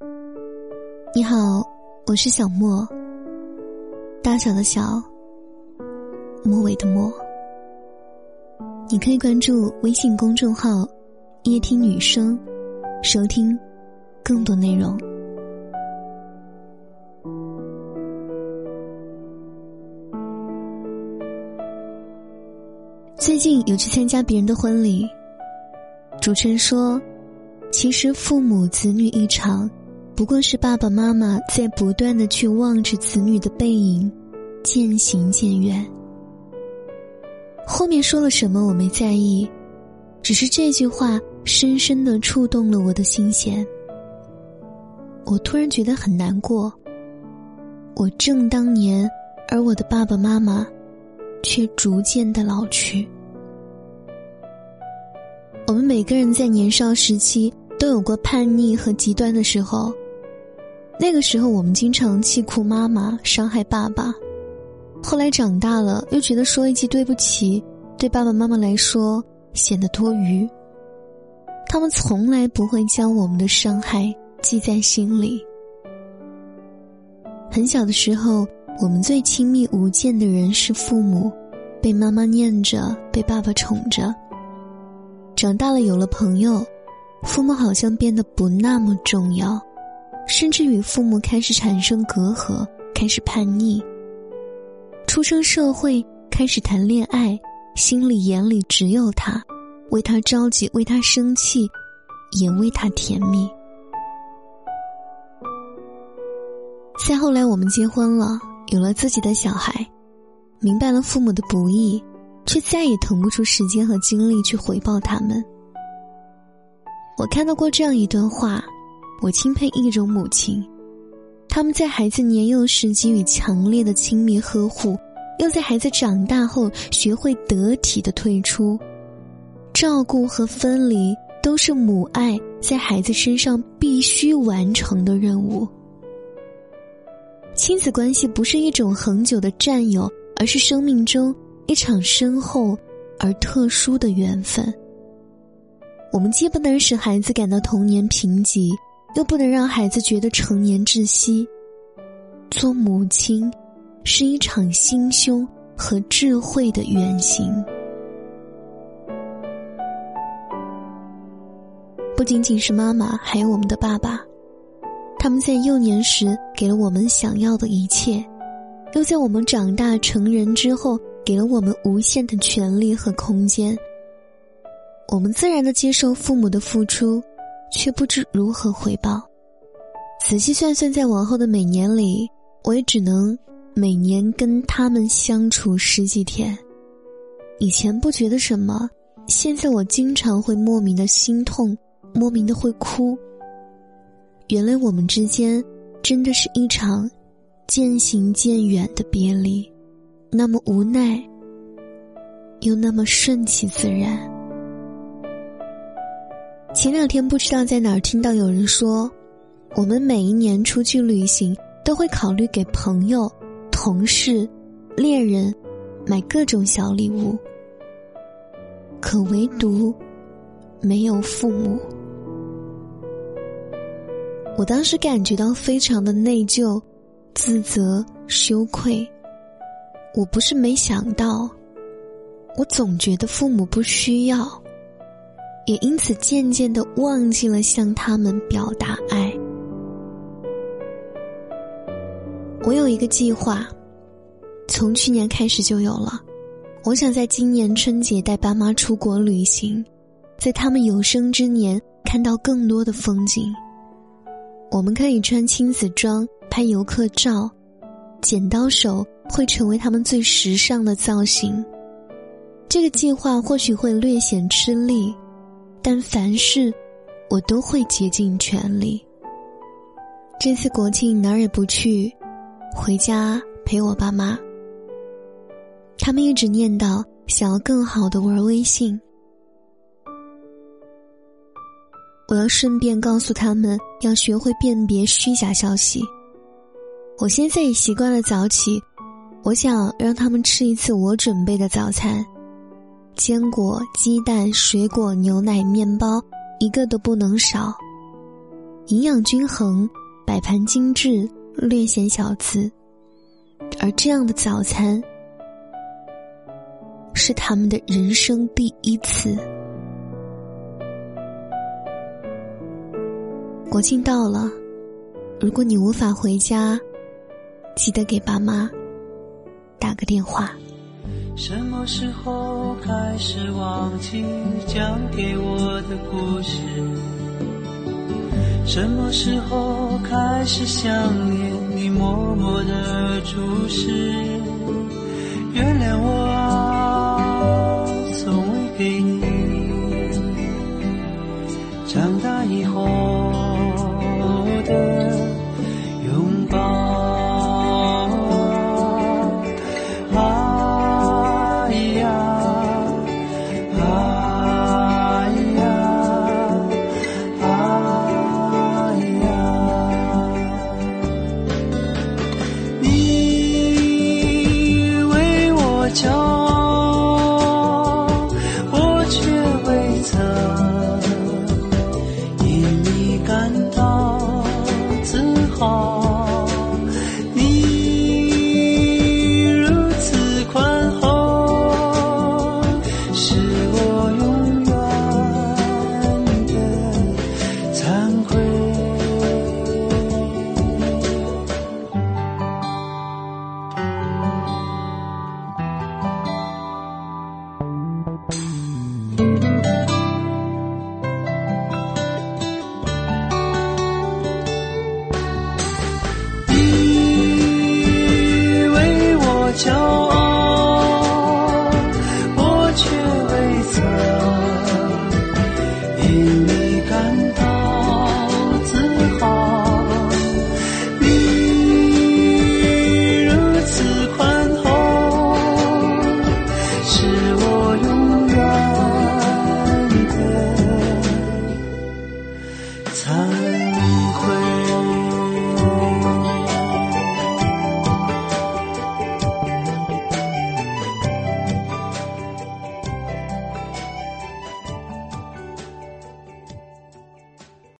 你好，我是小莫。大小的小，末尾的末。你可以关注微信公众号“夜听女生”，收听更多内容。最近有去参加别人的婚礼，主持人说：“其实父母子女一场。”不过是爸爸妈妈在不断的去望着子女的背影，渐行渐远。后面说了什么我没在意，只是这句话深深的触动了我的心弦。我突然觉得很难过。我正当年，而我的爸爸妈妈，却逐渐的老去。我们每个人在年少时期都有过叛逆和极端的时候。那个时候，我们经常气哭妈妈，伤害爸爸。后来长大了，又觉得说一句对不起，对爸爸妈妈来说显得多余。他们从来不会将我们的伤害记在心里。很小的时候，我们最亲密无间的人是父母，被妈妈念着，被爸爸宠着。长大了，有了朋友，父母好像变得不那么重要。甚至与父母开始产生隔阂，开始叛逆。出生社会，开始谈恋爱，心里眼里只有他，为他着急，为他生气，也为他甜蜜。再后来，我们结婚了，有了自己的小孩，明白了父母的不易，却再也腾不出时间和精力去回报他们。我看到过这样一段话。我钦佩一种母亲，他们在孩子年幼时给予强烈的亲密呵护，又在孩子长大后学会得体的退出。照顾和分离都是母爱在孩子身上必须完成的任务。亲子关系不是一种恒久的占有，而是生命中一场深厚而特殊的缘分。我们既不能使孩子感到童年贫瘠。又不能让孩子觉得成年窒息。做母亲，是一场心胸和智慧的远行。不仅仅是妈妈，还有我们的爸爸，他们在幼年时给了我们想要的一切，又在我们长大成人之后给了我们无限的权利和空间。我们自然的接受父母的付出。却不知如何回报。仔细算算，在往后的每年里，我也只能每年跟他们相处十几天。以前不觉得什么，现在我经常会莫名的心痛，莫名的会哭。原来我们之间真的是一场渐行渐远的别离，那么无奈，又那么顺其自然。前两天不知道在哪儿听到有人说，我们每一年出去旅行都会考虑给朋友、同事、恋人买各种小礼物，可唯独没有父母。我当时感觉到非常的内疚、自责、羞愧。我不是没想到，我总觉得父母不需要。也因此渐渐的忘记了向他们表达爱。我有一个计划，从去年开始就有了。我想在今年春节带爸妈出国旅行，在他们有生之年看到更多的风景。我们可以穿亲子装拍游客照，剪刀手会成为他们最时尚的造型。这个计划或许会略显吃力。但凡事，我都会竭尽全力。这次国庆哪儿也不去，回家陪我爸妈。他们一直念叨想要更好的玩微信，我要顺便告诉他们要学会辨别虚假消息。我现在也习惯了早起，我想让他们吃一次我准备的早餐。坚果、鸡蛋、水果、牛奶、面包，一个都不能少。营养均衡，摆盘精致，略显小资。而这样的早餐，是他们的人生第一次。国庆到了，如果你无法回家，记得给爸妈打个电话。什么时候开始忘记讲给我的故事？什么时候开始想念你默默的注视？原谅我啊为